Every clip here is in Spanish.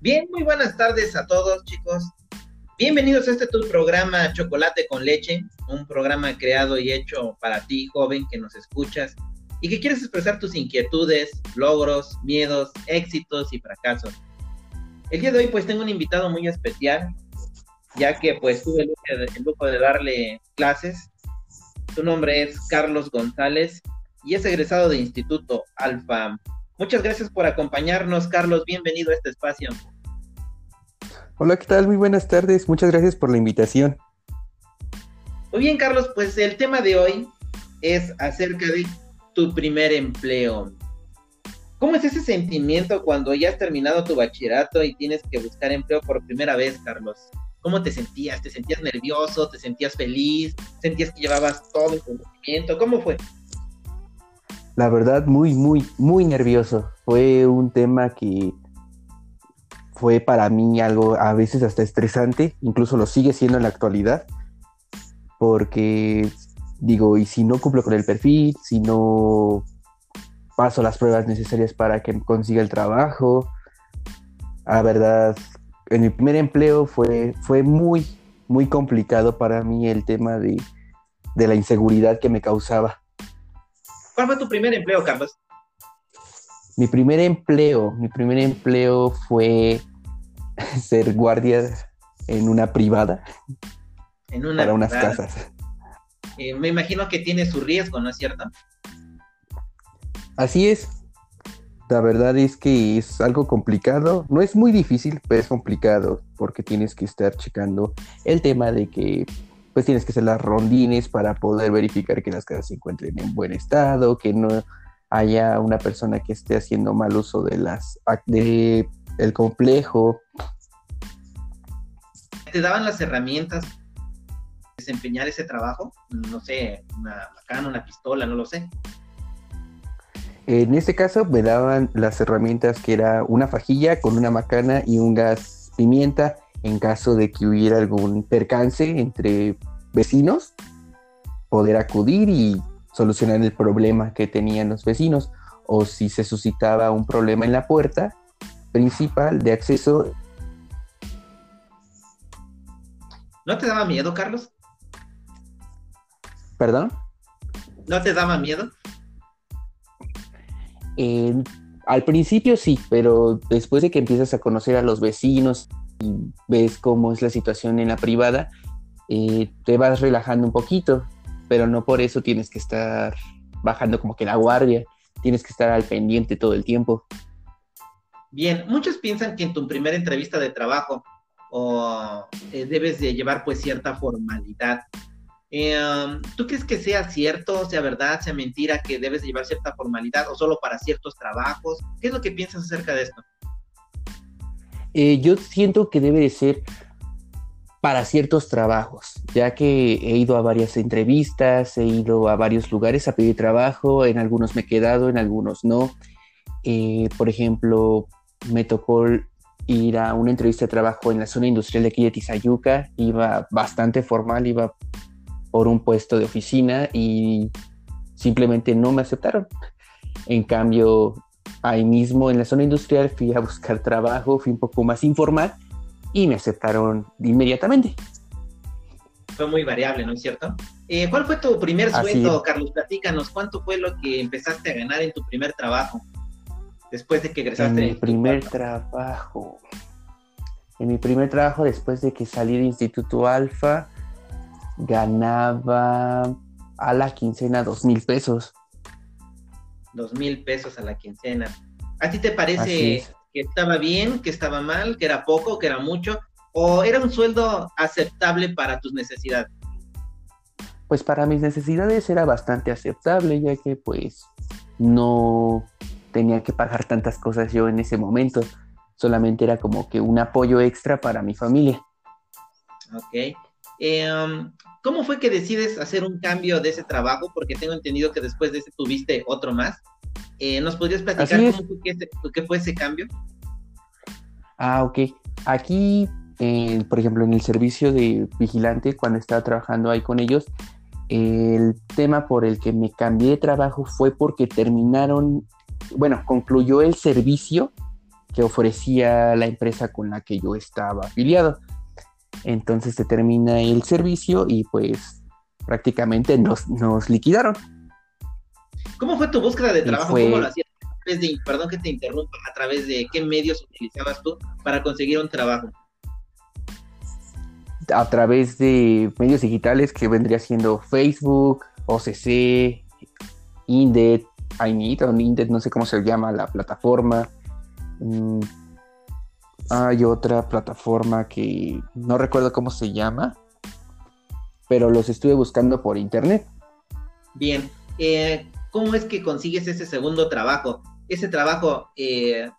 Bien, muy buenas tardes a todos, chicos. Bienvenidos a este tu programa Chocolate con Leche, un programa creado y hecho para ti, joven, que nos escuchas y que quieres expresar tus inquietudes, logros, miedos, éxitos y fracasos. El día de hoy pues tengo un invitado muy especial, ya que pues tuve el lujo de, darle clases. Su nombre es Carlos González y es egresado de Instituto Alfa. Muchas gracias por acompañarnos, Carlos. Bienvenido a este espacio. Hola, ¿qué tal? Muy buenas tardes. Muchas gracias por la invitación. Muy bien, Carlos, pues el tema de hoy es acerca de tu primer empleo. ¿Cómo es ese sentimiento cuando ya has terminado tu bachillerato y tienes que buscar empleo por primera vez, Carlos? ¿Cómo te sentías? ¿Te sentías nervioso? ¿Te sentías feliz? ¿Sentías que llevabas todo el conocimiento? ¿Cómo fue? La verdad, muy, muy, muy nervioso. Fue un tema que fue para mí algo a veces hasta estresante, incluso lo sigue siendo en la actualidad, porque digo, y si no cumplo con el perfil, si no paso las pruebas necesarias para que consiga el trabajo, la verdad, en mi primer empleo fue, fue muy, muy complicado para mí el tema de, de la inseguridad que me causaba. ¿Cuál fue tu primer empleo, Carlos? Mi primer empleo, mi primer empleo fue ser guardia en una privada. En una para unas casas. Eh, me imagino que tiene su riesgo, ¿no es cierto? Así es. La verdad es que es algo complicado. No es muy difícil, pero es complicado porque tienes que estar checando el tema de que pues tienes que hacer las rondines para poder verificar que las casas se encuentren en buen estado, que no haya una persona que esté haciendo mal uso de las de el complejo. ¿Te daban las herramientas desempeñar ese trabajo? No sé, una macana, una pistola, no lo sé. En este caso me daban las herramientas que era una fajilla con una macana y un gas pimienta en caso de que hubiera algún percance entre vecinos, poder acudir y solucionar el problema que tenían los vecinos o si se suscitaba un problema en la puerta principal de acceso. ¿No te daba miedo, Carlos? ¿Perdón? ¿No te daba miedo? al principio sí, pero después de que empiezas a conocer a los vecinos y ves cómo es la situación en la privada, eh, te vas relajando un poquito, pero no por eso tienes que estar bajando como que la guardia, tienes que estar al pendiente todo el tiempo. Bien, muchos piensan que en tu primera entrevista de trabajo eh, debes de llevar pues cierta formalidad. Eh, ¿Tú crees que sea cierto, sea verdad, sea mentira, que debes llevar cierta formalidad o solo para ciertos trabajos? ¿Qué es lo que piensas acerca de esto? Eh, yo siento que debe de ser para ciertos trabajos, ya que he ido a varias entrevistas, he ido a varios lugares a pedir trabajo, en algunos me he quedado, en algunos no. Eh, por ejemplo, me tocó ir a una entrevista de trabajo en la zona industrial de aquí de Tizayuca, iba bastante formal, iba por un puesto de oficina y simplemente no me aceptaron. En cambio, ahí mismo en la zona industrial fui a buscar trabajo, fui un poco más informal y me aceptaron inmediatamente. Fue muy variable, ¿no es cierto? Eh, ¿Cuál fue tu primer sueldo, Carlos? Platícanos, ¿cuánto fue lo que empezaste a ganar en tu primer trabajo? Después de que egresaste. En mi primer trabajo. En mi primer trabajo, después de que salí de Instituto Alfa, ganaba a la quincena dos mil pesos. Dos mil pesos a la quincena. ¿A ti te parece que estaba bien, que estaba mal, que era poco, que era mucho? ¿O era un sueldo aceptable para tus necesidades? Pues para mis necesidades era bastante aceptable, ya que pues no tenía que pagar tantas cosas yo en ese momento. Solamente era como que un apoyo extra para mi familia. Ok. Eh, um, ¿Cómo fue que decides hacer un cambio de ese trabajo? Porque tengo entendido que después de ese tuviste otro más. Eh, ¿Nos podrías platicar cómo fue qué fue ese cambio? Ah, ok. Aquí, por ejemplo, en el servicio de vigilante, cuando estaba trabajando ahí con ellos, el tema por el que me cambié de trabajo fue porque terminaron, bueno, concluyó el servicio que ofrecía la empresa con la que yo estaba afiliado. Entonces se termina el servicio y pues prácticamente nos, nos liquidaron. ¿Cómo fue tu búsqueda de trabajo? ¿Cómo lo hacías? perdón que te interrumpa, ¿a través de qué medios utilizabas tú para conseguir un trabajo? A través de medios digitales que vendría siendo Facebook, OCC, Indeed, I o Indeed, no sé cómo se llama la plataforma. Hay otra plataforma que no recuerdo cómo se llama, pero los estuve buscando por internet. Bien, eh, ¿cómo es que consigues ese segundo trabajo? Ese trabajo, eh,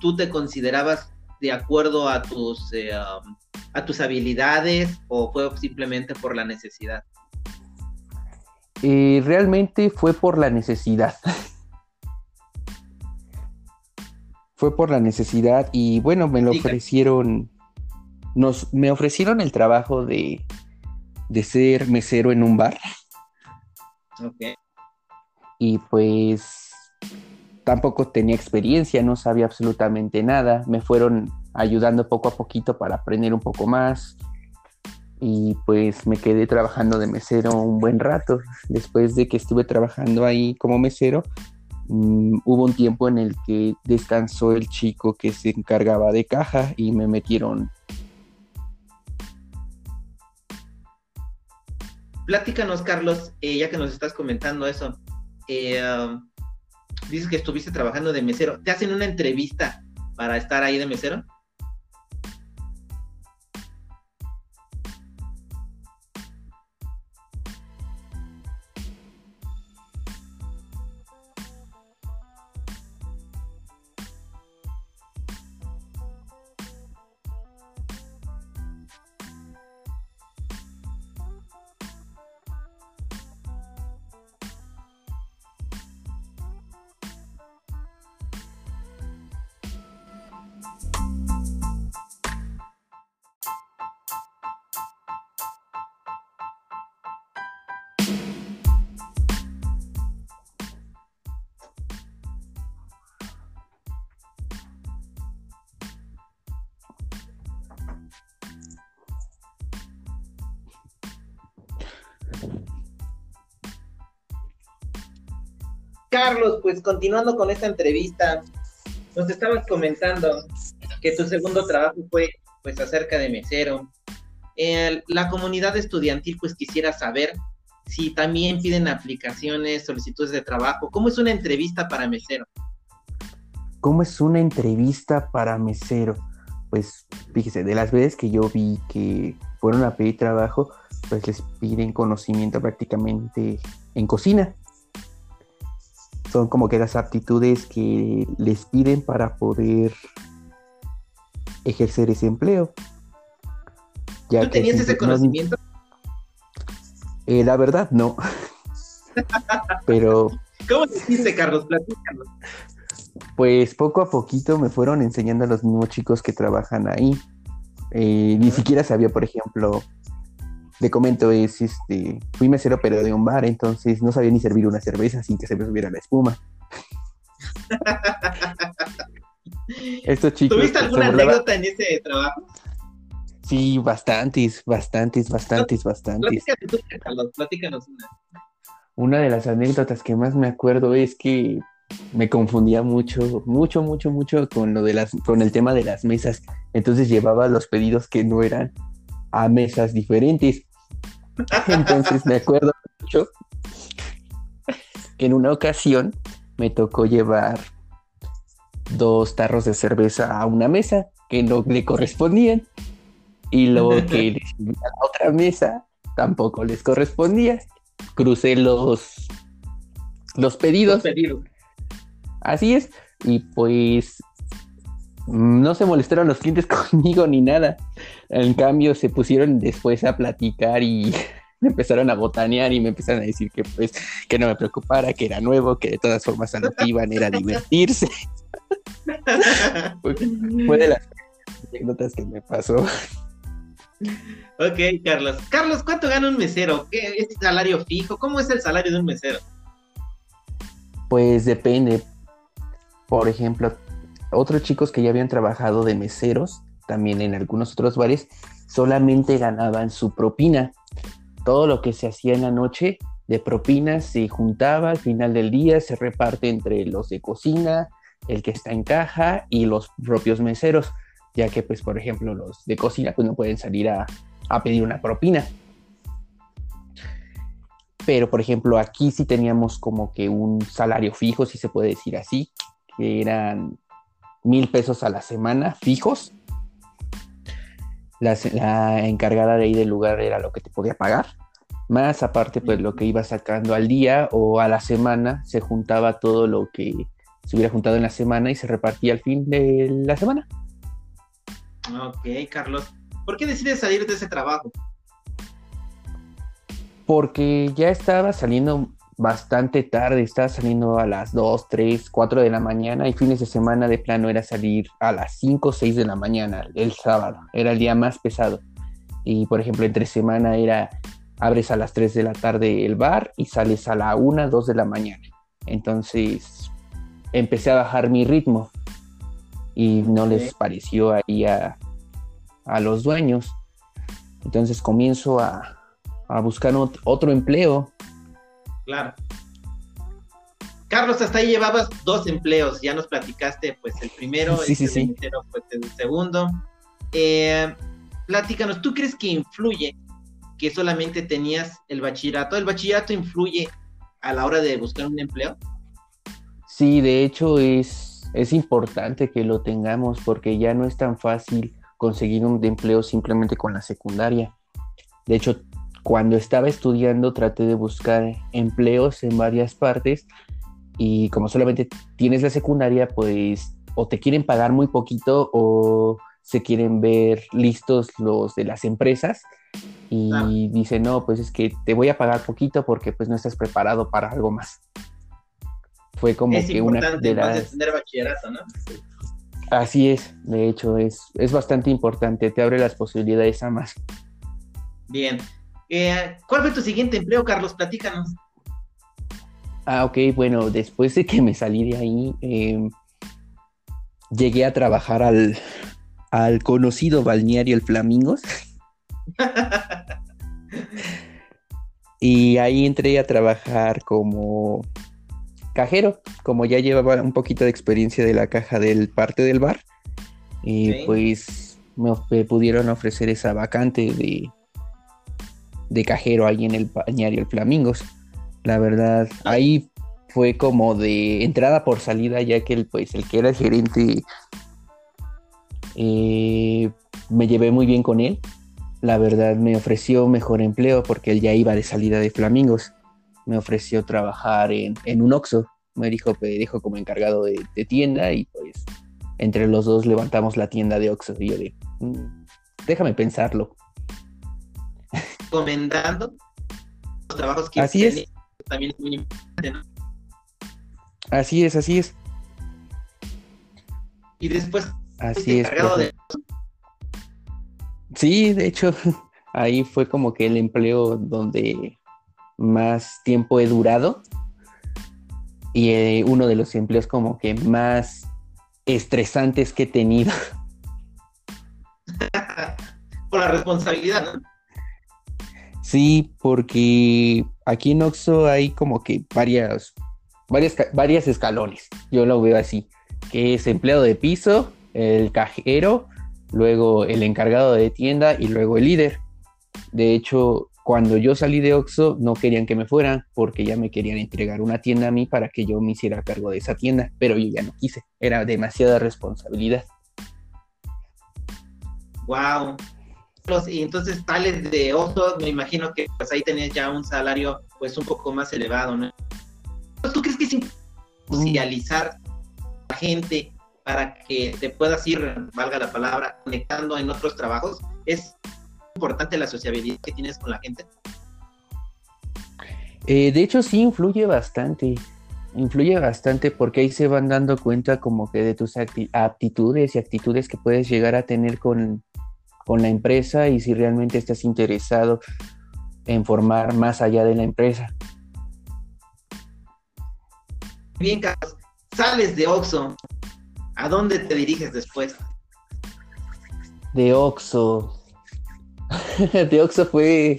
¿tú te considerabas de acuerdo a tus, eh, um, a tus habilidades o fue simplemente por la necesidad? realmente fue por la necesidad. fue por la necesidad y bueno, me lo ofrecieron, nos, me ofrecieron el trabajo de, de ser mesero en un bar. Ok. Y pues tampoco tenía experiencia, no sabía absolutamente nada. Me fueron ayudando poco a poquito para aprender un poco más. Y pues me quedé trabajando de mesero un buen rato. Después de que estuve trabajando ahí como mesero, mm, hubo un tiempo en el que descansó el chico que se encargaba de caja y me metieron. Platícanos, Carlos, eh, ya que nos estás comentando eso. Eh, um, dices que estuviste trabajando de mesero. ¿Te hacen una entrevista para estar ahí de mesero? Carlos, pues continuando con esta entrevista, nos estabas comentando que tu segundo trabajo fue pues acerca de mesero. la comunidad estudiantil pues quisiera saber si también piden aplicaciones, solicitudes de trabajo. ¿Cómo es una entrevista para mesero? ¿Cómo es una entrevista para mesero? Pues fíjese, de las veces que yo vi que fueron a pedir trabajo, pues les piden conocimiento prácticamente en cocina son como que las aptitudes que les piden para poder ejercer ese empleo. ¿Tú tenías ese conocimiento? Eh, la verdad, no. Pero. ¿Cómo te hiciste, Carlos? Platícanos. Pues poco a poquito me fueron enseñando a los mismos chicos que trabajan ahí. Eh, ni siquiera sabía, por ejemplo, le comento, es este, fui mesero pero de un bar, entonces no sabía ni servir una cerveza sin que se me subiera la espuma. Estos chicos. ¿Tuviste alguna anécdota en ese trabajo? Sí, bastantes, bastantes, bastantes, bastantes. Platícanos, una. Una de las anécdotas que más me acuerdo es que me confundía mucho, mucho, mucho, mucho con lo de las, con el tema de las mesas. Entonces llevaba los pedidos que no eran a mesas diferentes. Entonces me acuerdo mucho que en una ocasión me tocó llevar dos tarros de cerveza a una mesa que no le correspondían y lo que le a la otra mesa tampoco les correspondía. Crucé los, los pedidos. Así es. Y pues no se molestaron los clientes conmigo ni nada. En cambio, se pusieron después a platicar y me empezaron a botanear y me empezaron a decir que pues que no me preocupara, que era nuevo, que de todas formas a lo que iban era divertirse. fue de las anécdotas que me pasó. Ok, Carlos. Carlos, ¿cuánto gana un mesero? ¿Qué es salario fijo? ¿Cómo es el salario de un mesero? Pues depende. Por ejemplo, otros chicos que ya habían trabajado de meseros, también en algunos otros bares, solamente ganaban su propina. Todo lo que se hacía en la noche de propina se juntaba al final del día, se reparte entre los de cocina, el que está en caja y los propios meseros, ya que pues por ejemplo los de cocina pues no pueden salir a, a pedir una propina. Pero por ejemplo aquí sí teníamos como que un salario fijo, si se puede decir así, que eran mil pesos a la semana fijos. La, la, encargada de ahí del lugar era lo que te podía pagar. Más aparte, pues lo que iba sacando al día o a la semana, se juntaba todo lo que se hubiera juntado en la semana y se repartía al fin de la semana. Ok, Carlos. ¿Por qué decides salir de ese trabajo? Porque ya estaba saliendo bastante tarde, estaba saliendo a las 2, 3, 4 de la mañana y fines de semana de plano era salir a las 5, 6 de la mañana el sábado, era el día más pesado. Y por ejemplo, entre semana era abres a las 3 de la tarde el bar y sales a la 1, 2 de la mañana. Entonces empecé a bajar mi ritmo y no les pareció ahí a, a, los dueños. Entonces comienzo a, a buscar otro empleo. Claro. Carlos, hasta ahí llevabas dos empleos, ya nos platicaste pues el primero, sí, sí, sí. pues el segundo. Eh, platícanos, ¿tú crees que influye que solamente tenías el bachillerato? ¿El bachillerato influye a la hora de buscar un empleo? Sí, de hecho es, es importante que lo tengamos porque ya no es tan fácil conseguir un empleo simplemente con la secundaria. De hecho, cuando estaba estudiando traté de buscar empleos en varias partes y como solamente tienes la secundaria, pues o te quieren pagar muy poquito o se quieren ver listos los de las empresas y dice, no, pues es que te voy a pagar poquito porque pues no estás preparado para algo más. Fue como que una de las... tener bachillerato, ¿no? Así es, de hecho, es, es bastante importante, te abre las posibilidades a más. Bien. Eh, ¿Cuál fue tu siguiente empleo, Carlos? Platícanos. Ah, ok, bueno, después de que me salí de ahí, em, llegué a trabajar al, al conocido balneario El Flamingos. y ahí entré a trabajar como cajero, como ya llevaba un poquito de experiencia de la caja del parte del bar, y pues me, pudieron ofrecer esa vacante de, de cajero ahí en el bañario El Flamingos. La verdad, ahí fue como de entrada por salida, ya que el, pues, el que era el gerente eh, me llevé muy bien con él la verdad me ofreció mejor empleo porque él ya iba de salida de Flamingos. Me ofreció trabajar en, un Oxxo. Me dijo, me dijo como encargado de, tienda y pues entre los dos levantamos la tienda de Oxxo. Y yo mm, déjame pensarlo. Comendando los trabajos que así es. también es muy importante, ¿no? Así es, así es. Y después, así es. De Sí, de hecho, ahí fue como que el empleo donde más tiempo he durado y eh, uno de los empleos como que más estresantes que he tenido. Por la responsabilidad, ¿no? Sí, porque aquí en Oxo hay como que varias, varias, varias escalones. Yo lo veo así, que es empleado de piso, el cajero, luego el encargado de tienda y luego el líder. De hecho, cuando yo salí de Oxxo no querían que me fueran porque ya me querían entregar una tienda a mí para que yo me hiciera cargo de esa tienda, pero yo ya no quise, era demasiada responsabilidad. Wow. Y entonces tales de Oxxo, me imagino que pues ahí tenías ya un salario pues un poco más elevado, ¿no? ¿Tú crees que es socializar a la gente para que te puedas ir, valga la palabra, conectando en otros trabajos? ¿Es importante la sociabilidad que tienes con la gente? Eh, de hecho, sí influye bastante. Influye bastante porque ahí se van dando cuenta como que de tus aptitudes y actitudes que puedes llegar a tener con, con la empresa y si realmente estás interesado en formar más allá de la empresa. Bien, Carlos, sales de Oxxo ¿A dónde te diriges después? De Oxo. de Oxo fue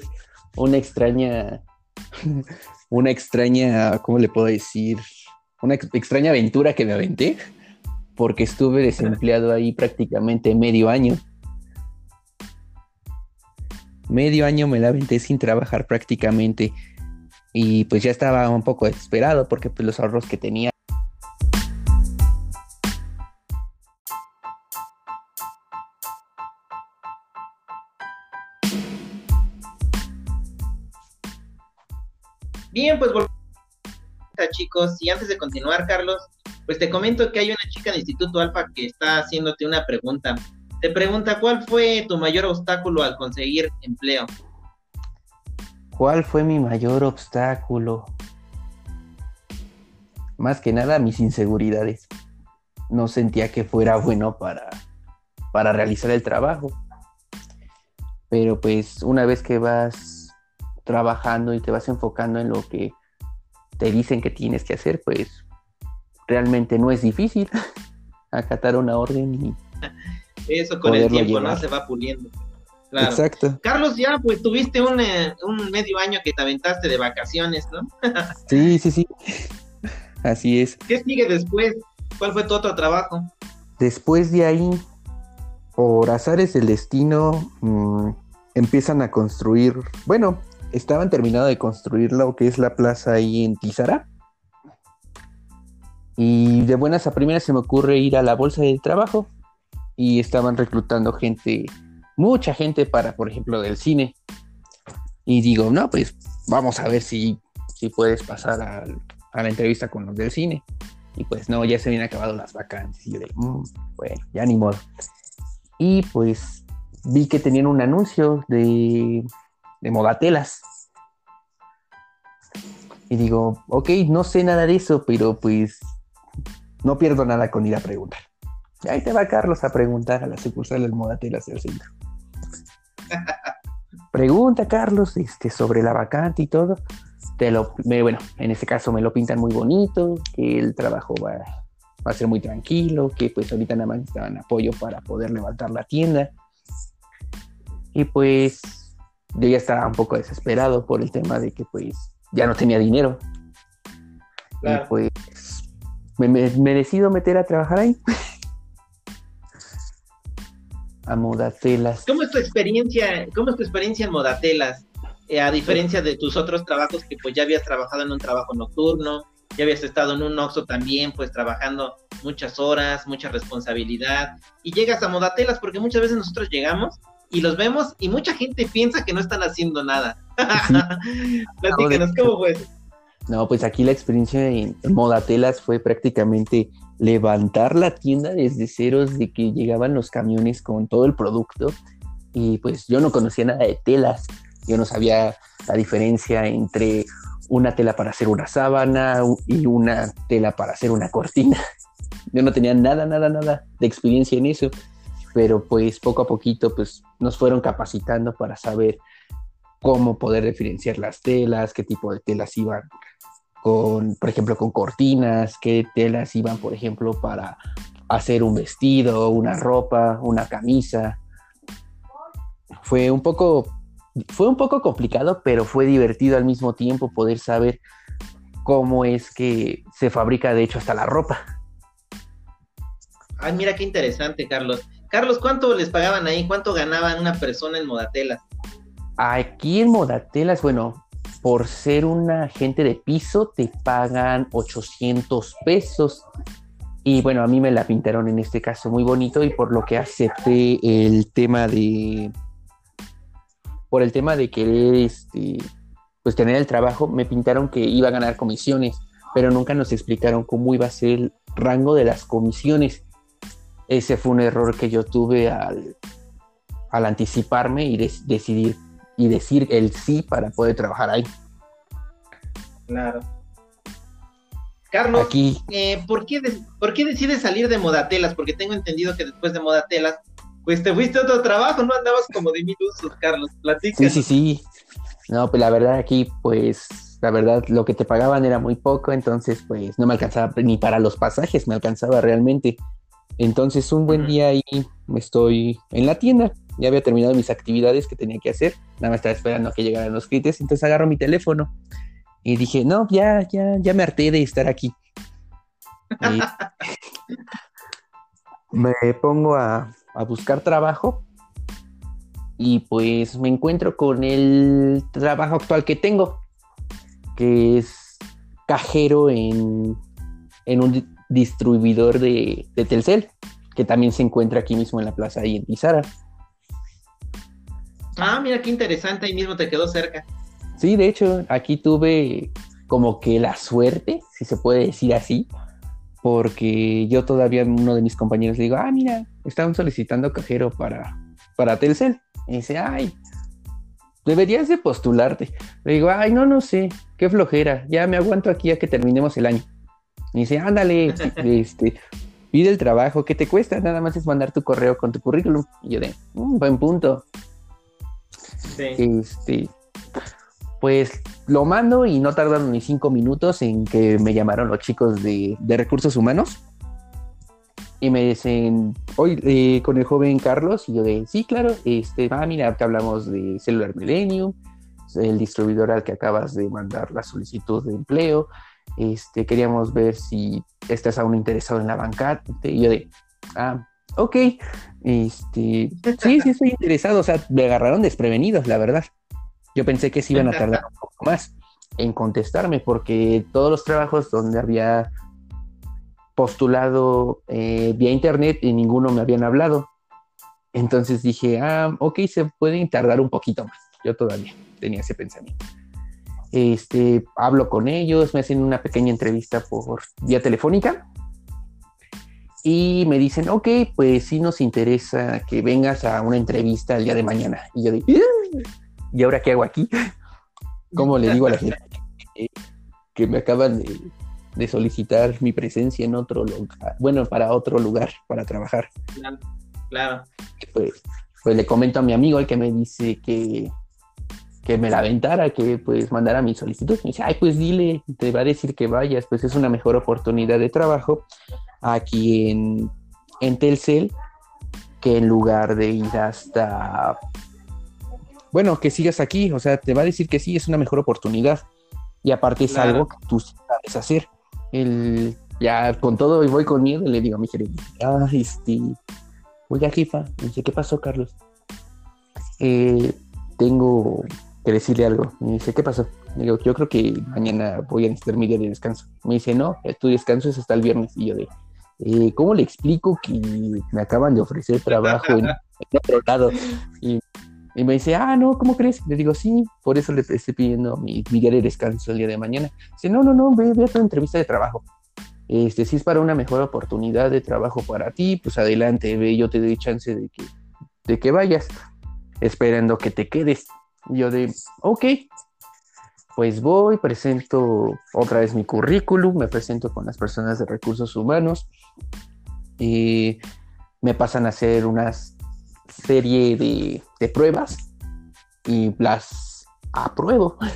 una extraña, una extraña, ¿cómo le puedo decir? Una extraña aventura que me aventé, porque estuve desempleado ahí prácticamente medio año. Medio año me la aventé sin trabajar prácticamente y pues ya estaba un poco desesperado porque pues los ahorros que tenía Bien, pues volvemos chicos. Y antes de continuar, Carlos, pues te comento que hay una chica del Instituto Alfa que está haciéndote una pregunta. Te pregunta, ¿cuál fue tu mayor obstáculo al conseguir empleo? ¿Cuál fue mi mayor obstáculo? Más que nada mis inseguridades. No sentía que fuera bueno para, para realizar el trabajo. Pero pues una vez que vas trabajando y te vas enfocando en lo que te dicen que tienes que hacer, pues realmente no es difícil acatar una orden y... Eso con el tiempo, ¿no? Se va puliendo. Exacto. Carlos, ya pues tuviste un, eh, un, medio año que te aventaste de vacaciones, ¿no? sí, sí, sí. Así es. ¿Qué sigue después? ¿Cuál fue tu otro trabajo? Después de ahí, por azares del destino, mm, empiezan a construir, bueno, estaban terminando de construir lo que es la plaza ahí en Tizara. Y de buenas a primeras se me ocurre ir a la bolsa de trabajo y estaban reclutando gente mucha gente para, por ejemplo, del cine. Y digo, no, pues vamos a ver si, si puedes pasar a, la entrevista con los del cine. Y pues no, ya se habían acabado las vacantes. Y yo de, mm, bueno, ya ni modo. Y pues vi que tenían un anuncio de, de modatelas. Y digo, ok, no sé nada de eso, pero pues no pierdo nada con ir a preguntar. Y ahí te va Carlos a preguntar a la sucursal del Modatelas del centro. Pregunta, Carlos, este, sobre la vacante y todo. Te lo, bueno, en este caso me lo pintan muy bonito, que el trabajo va, a ser muy tranquilo, que pues ahorita nada más necesitaban apoyo para poder levantar la tienda. Y pues yo ya estaba un poco desesperado por el tema de que pues ya no tenía dinero. Y pues me, me decido meter a trabajar ahí. a Modatelas. ¿Cómo es tu experiencia, cómo es tu experiencia en Modatelas? Eh, a diferencia de tus otros trabajos que pues ya habías trabajado en un trabajo nocturno, ya habías estado en un Oxxo también, pues trabajando muchas horas, mucha responsabilidad, y llegas a Modatelas porque muchas veces nosotros llegamos y los vemos y mucha gente piensa que no están haciendo nada. Platícanos, ¿cómo fue? No, pues aquí la experiencia en Modatelas fue prácticamente levantar la tienda desde ceros de que llegaban los camiones con todo el producto. Y pues yo no conocía nada de telas, yo no sabía la diferencia entre una tela para hacer una sábana y una tela para hacer una cortina. Yo no tenía nada, nada, nada de experiencia en eso, pero pues poco a poquito pues nos fueron capacitando para saber cómo poder diferenciar las telas, qué tipo de telas iban con, por ejemplo, con cortinas, qué telas iban, por ejemplo, para hacer un vestido, una ropa, una camisa. Fue un poco, fue un poco complicado, pero fue divertido al mismo tiempo poder saber cómo es que se fabrica, de hecho, hasta la ropa. Ay, mira qué interesante, Carlos. Carlos, ¿cuánto les pagaban ahí? ¿Cuánto ganaba una persona en Modatelas? Aquí en Modatelas, bueno, por ser un agente de piso te pagan 800 pesos. Y bueno, a mí me la pintaron en este caso muy bonito y por lo que acepté el tema de... Por el tema de querer este, pues tener el trabajo, me pintaron que iba a ganar comisiones, pero nunca nos explicaron cómo iba a ser el rango de las comisiones. Ese fue un error que yo tuve al, al anticiparme y decidir y decir el sí para poder trabajar ahí. Claro. Carlos, Aquí. Eh, ¿por, qué ¿por qué decides salir de Modatelas? Porque tengo entendido que después de Modatelas, pues te fuiste a otro trabajo, ¿no? Andabas como de mil usos, Carlos. Platica. Sí, sí, sí. No, pues la verdad aquí, pues, la verdad, lo que te pagaban era muy poco, entonces, pues, no me alcanzaba ni para los pasajes, me alcanzaba realmente. Entonces un buen día ahí me estoy en la tienda, ya había terminado mis actividades que tenía que hacer, nada más estaba esperando a que llegaran los clientes, entonces agarro mi teléfono y dije, no, ya, ya, ya me harté de estar aquí. me pongo a, a buscar trabajo y pues me encuentro con el trabajo actual que tengo, que es cajero en, en un distribuidor de, de, Telcel, que también se encuentra aquí mismo en la plaza ahí en Pizarra. Ah, mira qué interesante, ahí mismo te quedó cerca. Sí, de hecho, aquí tuve como que la suerte, si se puede decir así, porque yo todavía uno de mis compañeros le digo, ah, mira, estaban solicitando cajero para, para Telcel. Y dice, ay, deberías de postularte. Le digo, ay, no, no sé, qué flojera, ya me aguanto aquí a que terminemos el año. Y dice, ándale, este, pide el trabajo, ¿qué te cuesta? Nada más es mandar tu correo con tu currículum. Y yo de, un mm, buen punto. Este, pues lo mando y no tardaron ni cinco minutos en que me llamaron los chicos de, de recursos humanos. Y me dicen, hoy eh, con el joven Carlos, y yo de, sí, claro, este, ah, mira, que hablamos de Cellular Millennium, el distribuidor al que acabas de mandar la solicitud de empleo, este, queríamos ver si estás aún interesado en la bancante, y yo de, ah, ok, este, sí, sí estoy interesado, o sea, me agarraron desprevenidos, la verdad. Yo pensé que se iban a tardar un poco más en contestarme, porque todos los trabajos donde había postulado eh, vía internet y ninguno me habían hablado. Entonces dije, ah, ok, se pueden tardar un poquito más. Yo todavía tenía ese pensamiento. Este, hablo con ellos, me hacen una pequeña entrevista por vía telefónica y me dicen, ok, pues sí nos interesa que vengas a una entrevista el día de mañana. Y yo digo, ¿y ahora qué hago aquí? ¿Cómo le digo a la gente que me acaban de de solicitar mi presencia en otro lugar, bueno, para otro lugar, para trabajar. Claro. Pues, pues le comento a mi amigo, el que me dice que, que me la aventara, que pues mandara mi solicitud. Me dice, ay, pues dile, te va a decir que vayas, pues es una mejor oportunidad de trabajo aquí en, en Telcel que en lugar de ir hasta... Bueno, que sigas aquí, o sea, te va a decir que sí, es una mejor oportunidad. Y aparte es algo que tú sabes hacer el, ya con todo y voy con miedo, le digo a mi gerente, ah, este, oiga, jefa, dice, ¿qué pasó, Carlos? Eh, tengo que decirle algo. Me dice, ¿qué pasó? digo, yo creo que mañana voy a necesitar mi día de descanso. Me dice, no, tu descanso es hasta el viernes. Y yo de, eh, ¿cómo le explico que me acaban de ofrecer trabajo en, otro lado? Y, me dice, ah, no, ¿cómo crees? Le digo, sí, por eso le estoy pidiendo mi, día de descanso el día de mañana. Dice, no, no, no, ve, ve a tu entrevista de trabajo. Este, si es para una mejor oportunidad de trabajo para ti, pues adelante, ve, yo te doy chance de que, de que vayas, esperando que te quedes. Yo de, ok, pues voy, presento otra vez mi currículum, me presento con las personas de recursos humanos y me pasan a hacer una serie de, de pruebas y las apruebo.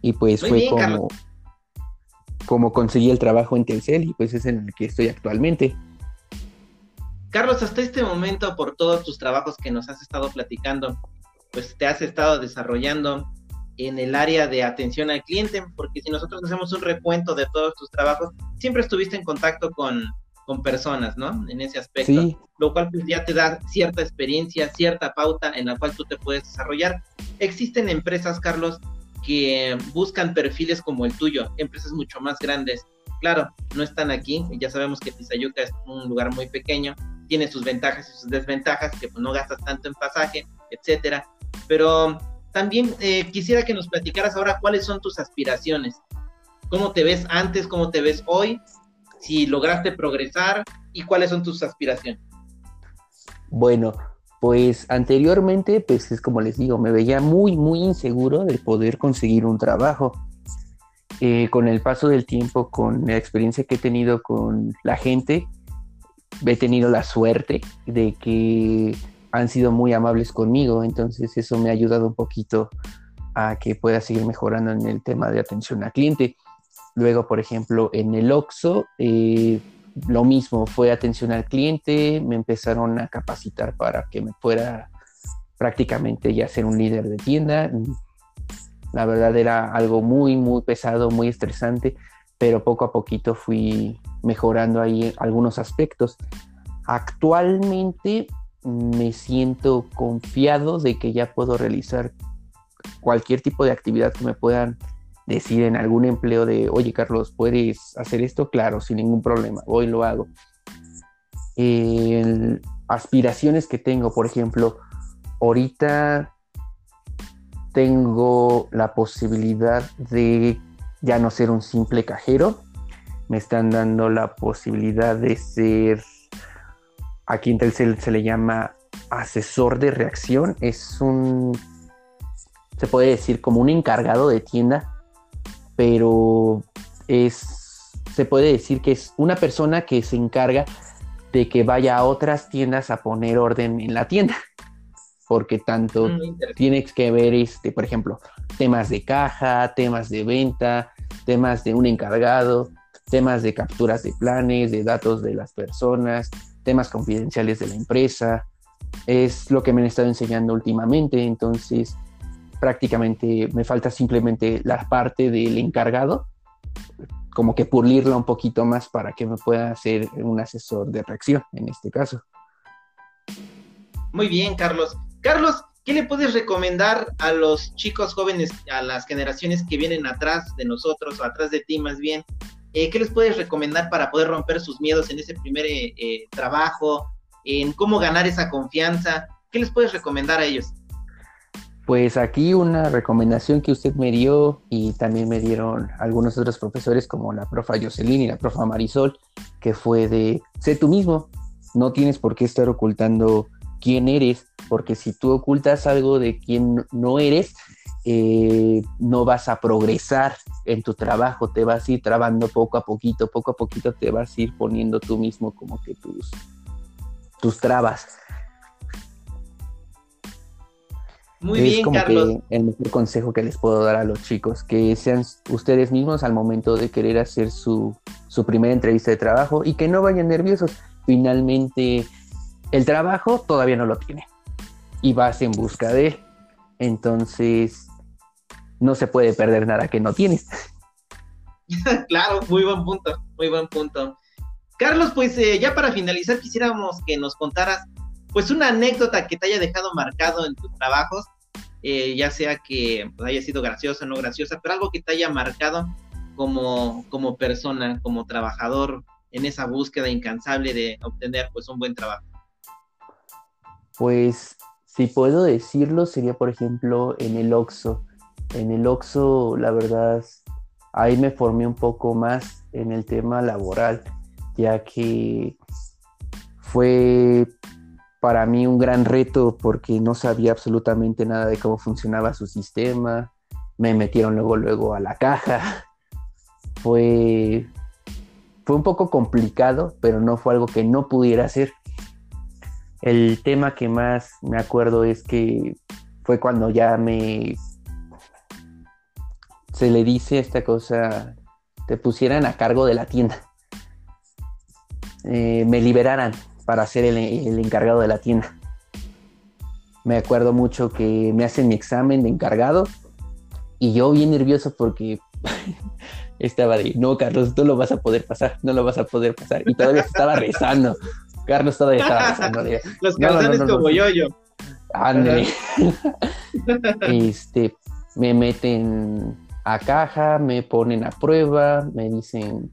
Y pues fue como, como conseguí el trabajo en Telcel y pues es en el que estoy actualmente. Carlos, hasta este momento, por todos tus trabajos que nos has estado platicando, pues te has estado desarrollando en el área de atención al cliente, porque si nosotros hacemos un recuento de todos tus trabajos, siempre estuviste en contacto con, con personas, ¿no? En ese aspecto, lo cual pues, ya te da cierta experiencia, cierta pauta en la cual tú te puedes desarrollar. Existen empresas, Carlos, que buscan perfiles como el tuyo, empresas mucho más grandes. Claro, no están aquí, ya sabemos que Tizayuca es un lugar muy pequeño, tiene sus ventajas y sus desventajas, que pues, no gastas tanto en pasaje, etcétera. Pero también eh, quisiera que nos platicaras ahora cuáles son tus aspiraciones. ¿Cómo te ves antes? ¿Cómo te ves hoy? Si lograste progresar y cuáles son tus aspiraciones. Bueno, pues anteriormente, pues es como les digo, me veía muy, muy inseguro de poder conseguir un trabajo. Eh, con el paso del tiempo, con la experiencia que he tenido con la gente, he tenido la suerte de que han sido muy amables conmigo, entonces eso me ha ayudado un poquito a que pueda seguir mejorando en el tema de atención al cliente. Luego, por ejemplo, en el OXO, eh, lo mismo, fue atención al cliente, me empezaron a capacitar para que me fuera prácticamente ya ser un líder de tienda. La verdad era algo muy, muy pesado, muy estresante, pero poco a poquito fui mejorando ahí algunos aspectos. Actualmente me siento confiado de que ya puedo realizar cualquier tipo de actividad que me puedan decir en algún empleo de, oye Carlos, ¿puedes hacer esto? Claro, sin ningún problema, hoy lo hago. aspiraciones que tengo, por ejemplo, ahorita tengo la posibilidad de ya no ser un simple cajero, me están dando la posibilidad de ser, aquí en Telcel se le llama asesor de reacción, es un, se puede decir como un encargado de tienda pero es, se puede decir que es una persona que se encarga de que vaya a otras tiendas a poner orden en la tienda. Porque tanto mm, tienes que ver, este, por ejemplo, temas de caja, temas de venta, temas de un encargado, temas de capturas de planes, de datos de las personas, temas confidenciales de la empresa. Es lo que me han estado enseñando últimamente. Entonces, prácticamente me falta simplemente la parte del encargado, como que pulirla un poquito más para que me pueda hacer un asesor de reacción en este caso. Muy bien, Carlos. Carlos, ¿qué le puedes recomendar a los chicos jóvenes, a las generaciones que vienen atrás de nosotros o atrás de ti más bien? Eh, ¿Qué les puedes recomendar para poder romper sus miedos en ese primer eh, eh, trabajo, en cómo ganar esa confianza? ¿Qué les puedes recomendar a ellos? Pues aquí una recomendación que usted me dio y también me dieron algunos otros profesores como la profa Jocelyn y la profa Marisol, que fue de sé tú mismo, no tienes por qué estar ocultando quién eres, porque si tú ocultas algo de quién no eres, eh, no vas a progresar en tu trabajo, te vas a ir trabando poco a poquito, poco a poquito te vas a ir poniendo tú mismo como que tus, tus trabas. Muy es como que el mejor consejo que les puedo dar a los chicos, que sean ustedes mismos al momento de querer hacer su, su primera entrevista de trabajo y que no vayan nerviosos. Finalmente, el trabajo todavía no lo tiene y vas en busca de él. Entonces, no se puede perder nada que no tienes. claro, muy buen punto, muy buen punto. Carlos, pues eh, ya para finalizar quisiéramos que nos contaras pues una anécdota que te haya dejado marcado en tus trabajos, eh, ya sea que pues, haya sido graciosa o no graciosa, pero algo que te haya marcado como, como persona, como trabajador en esa búsqueda incansable de obtener pues un buen trabajo. Pues si puedo decirlo sería por ejemplo en el OXO. En el OXO la verdad ahí me formé un poco más en el tema laboral, ya que fue para mí un gran reto porque no sabía absolutamente nada de cómo funcionaba su sistema. Me metieron luego, luego a la caja. Fue, fue un poco complicado, pero no fue algo que no pudiera hacer. El tema que más me acuerdo es que fue cuando ya me... Se le dice esta cosa, te pusieran a cargo de la tienda. Eh, me liberaran para ser el, encargado de la tienda. Me acuerdo mucho que me hacen mi examen de encargado y yo bien nervioso porque estaba de, no, Carlos, tú lo vas a poder pasar, no lo vas a poder pasar. Y todavía estaba rezando. Carlos todavía estaba rezando. Los calzones como yo, yo. este, me meten a caja, me ponen a prueba, me dicen,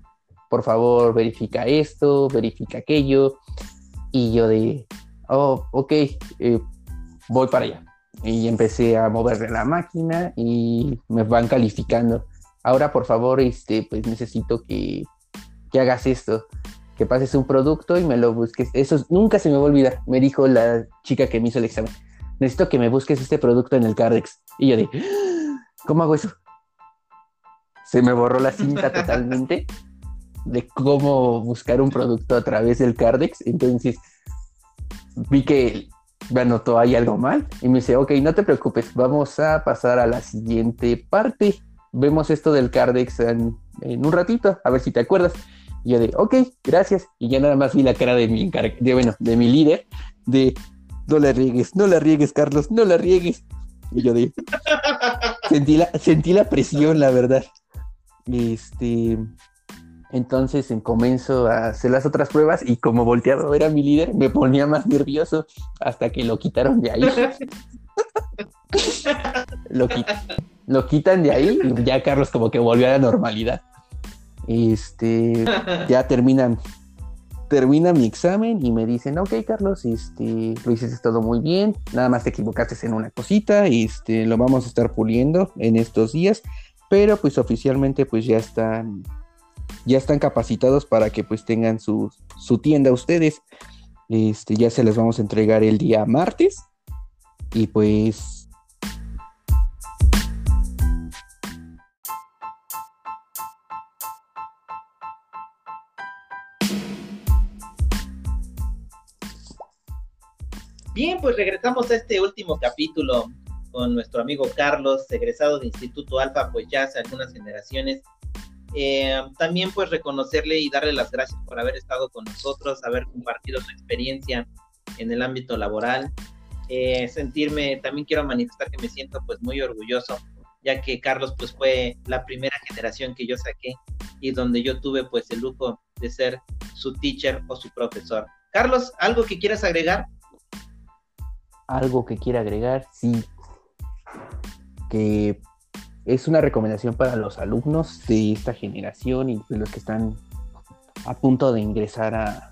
por favor, verifica esto, verifica aquello. Y yo de, oh, ok, eh, voy para allá. Y empecé a moverle la máquina y me van calificando. Ahora, por favor, este, pues necesito que, que hagas esto, que pases un producto y me lo busques. Eso nunca se me va a olvidar, me dijo la chica que me hizo el examen. Necesito que me busques este producto en el Cardex. Y yo de, ¿cómo hago eso? Se me borró la cinta totalmente de cómo buscar un producto a través del Cardex. Entonces vi que me anotó ahí algo mal y me dice, ok, no te preocupes, vamos a pasar a la siguiente parte. Vemos esto del Cardex en, un ratito, a ver si te acuerdas. Y yo de, ok, gracias. Y ya nada más vi la cara de mi, de, bueno, de mi líder, de, no la riegues, no la riegues, Carlos, no la riegues. Y yo de, sentí la, sentí la presión, la verdad. Este, entonces comienzo a hacer las otras pruebas y como volteado era mi líder, me ponía más nervioso hasta que lo quitaron de ahí. lo, lo, quitan de ahí y ya Carlos como que volvió a la normalidad. Este, ya terminan, termina mi examen y me dicen, ok Carlos, este, lo hiciste todo muy bien, nada más te equivocaste en una cosita, este, lo vamos a estar puliendo en estos días, pero pues oficialmente pues ya están ya están capacitados para que pues tengan su, su tienda ustedes. Este, ya se les vamos a entregar el día martes. Y pues Bien, pues regresamos a este último capítulo con nuestro amigo Carlos, egresado de Instituto Alfa, pues ya hace algunas generaciones eh, también pues reconocerle y darle las gracias por haber estado con nosotros, haber compartido su experiencia en el ámbito laboral. Eh, sentirme, también quiero manifestar que me siento pues muy orgulloso, ya que Carlos pues fue la primera generación que yo saqué y donde yo tuve pues el lujo de ser su teacher o su profesor. Carlos, ¿algo que quieras agregar? Algo que quiera agregar, sí. Es una recomendación para los alumnos de esta generación y los que están a punto de ingresar a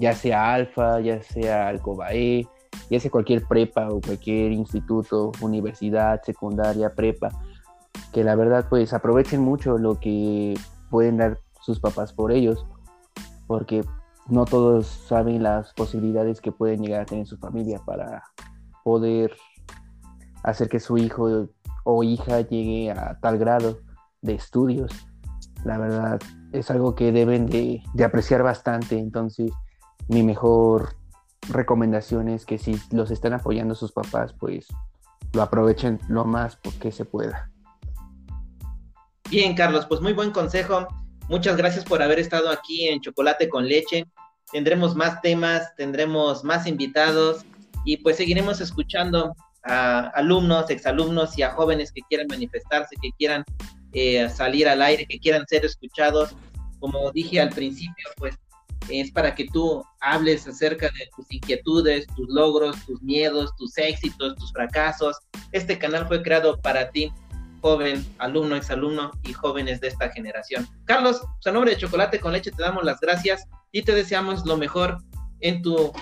ya sea Alfa, ya sea Alcobae, ya sea cualquier prepa o cualquier instituto, universidad, secundaria, prepa, que la verdad pues aprovechen mucho lo que pueden dar sus papás por ellos, porque no todos saben las posibilidades que pueden llegar a tener su familia para poder hacer que su hijo o hija llegue a tal grado de estudios. La verdad es algo que deben de, apreciar bastante. Entonces, mi mejor recomendación es que si los están apoyando sus papás, pues lo aprovechen lo más porque se pueda. Bien, Carlos, pues muy buen consejo. Muchas gracias por haber estado aquí en Chocolate con Leche. Tendremos más temas, tendremos más invitados y pues seguiremos escuchando a alumnos, exalumnos y a jóvenes que quieran manifestarse, que quieran eh, salir al aire, que quieran ser escuchados. Como dije al principio, pues es para que tú hables acerca de tus inquietudes, tus logros, tus miedos, tus éxitos, tus fracasos. Este canal fue creado para ti, joven, alumno, exalumno y jóvenes de esta generación. Carlos, pues, a nombre de Chocolate con Leche te damos las gracias y te deseamos lo mejor en tu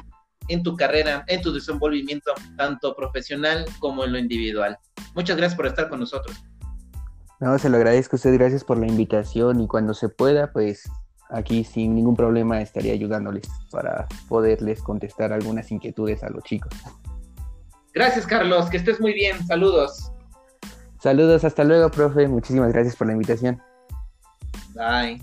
en tu carrera, en tu desenvolvimiento, tanto profesional como en lo individual. Muchas gracias por estar con nosotros. No, se lo agradezco a usted, gracias por la invitación y cuando se pueda, pues aquí sin ningún problema estaría ayudándoles para poderles contestar algunas inquietudes a los chicos. Gracias, Carlos, que estés muy bien. Saludos. Saludos, hasta luego, profe. Muchísimas gracias por la invitación. Bye.